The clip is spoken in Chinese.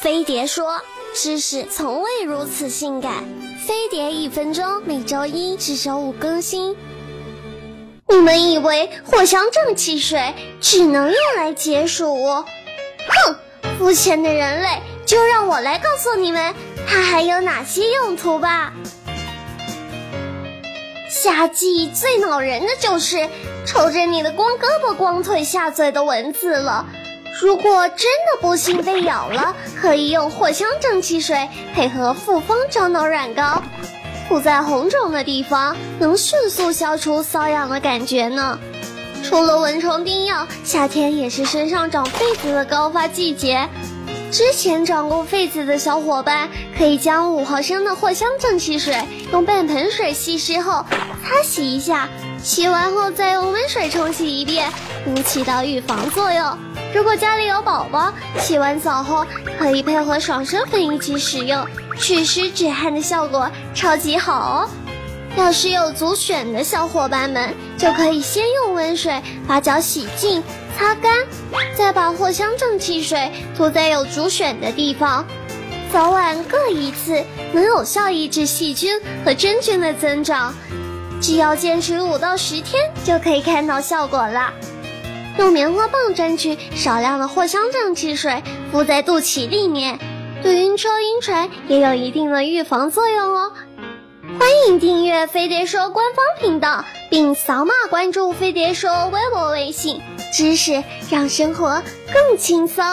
飞碟说：“知识从未如此性感。”飞碟一分钟，每周一至周五更新。你们以为藿香正气水只能用来解暑？哼，肤浅的人类，就让我来告诉你们，它还有哪些用途吧。夏季最恼人的就是瞅着你的光胳膊光腿下嘴的蚊子了。如果真的不幸被咬了，可以用藿香正气水配合复方樟脑软膏，涂在红肿的地方，能迅速消除瘙痒的感觉呢。除了蚊虫叮咬，夏天也是身上长痱子的高发季节。之前长过痱子的小伙伴，可以将五毫升的藿香正气水用半盆水稀释后擦洗一下，洗完后再用温水冲洗一遍，能起到预防作用。如果家里有宝宝，洗完澡后可以配合爽身粉一起使用，祛湿止汗的效果超级好哦。要是有足癣的小伙伴们，就可以先用温水把脚洗净、擦干，再把藿香正气水涂在有足癣的地方，早晚各一次，能有效抑制细菌和真菌的增长。只要坚持五到十天，就可以看到效果了。用棉花棒沾取少量的藿香正气水，敷在肚脐里面，对晕车、晕船也有一定的预防作用哦。欢迎订阅飞碟说官方频道，并扫码关注飞碟说微博、微信，知识让生活更轻松。